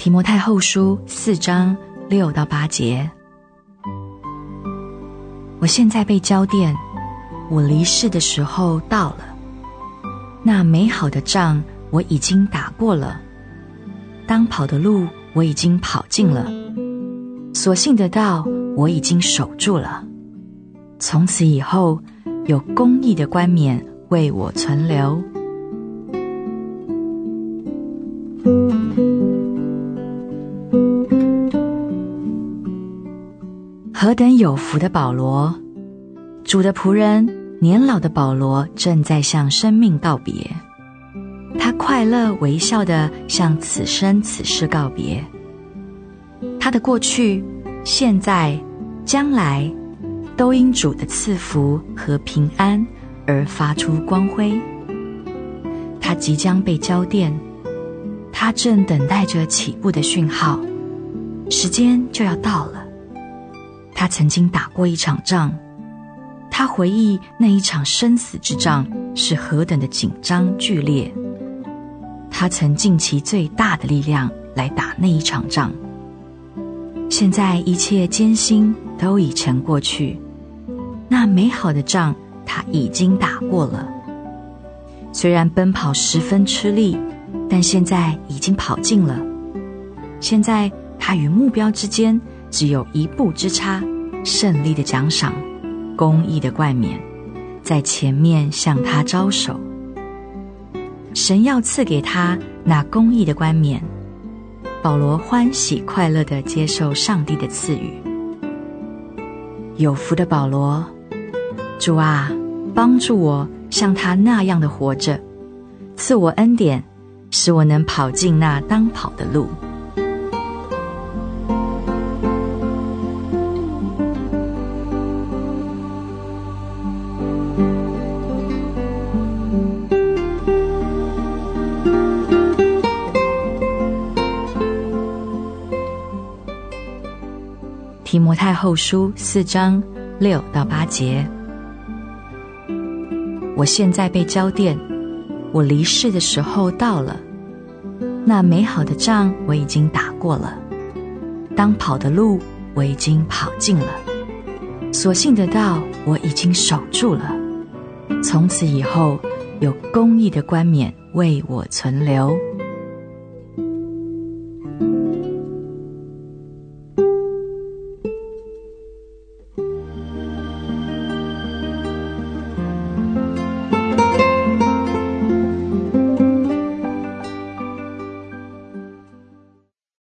提摩太后书四章六到八节。我现在被浇奠，我离世的时候到了。那美好的仗我已经打过了，当跑的路我已经跑尽了，所信的道我已经守住了。从此以后，有公义的冠冕为我存留。何等有福的保罗，主的仆人，年老的保罗正在向生命告别。他快乐微笑地向此生此世告别。他的过去、现在、将来，都因主的赐福和平安而发出光辉。他即将被浇奠，他正等待着起步的讯号，时间就要到了。他曾经打过一场仗，他回忆那一场生死之仗是何等的紧张剧烈。他曾尽其最大的力量来打那一场仗。现在一切艰辛都已成过去，那美好的仗他已经打过了。虽然奔跑十分吃力，但现在已经跑尽了。现在他与目标之间只有一步之差。胜利的奖赏，公义的冠冕，在前面向他招手。神要赐给他那公义的冠冕。保罗欢喜快乐地接受上帝的赐予。有福的保罗，主啊，帮助我像他那样的活着，赐我恩典，使我能跑进那当跑的路。提摩太后书四章六到八节。我现在被浇奠，我离世的时候到了。那美好的仗我已经打过了，当跑的路我已经跑尽了，所信的道我已经守住了。从此以后，有公义的冠冕为我存留。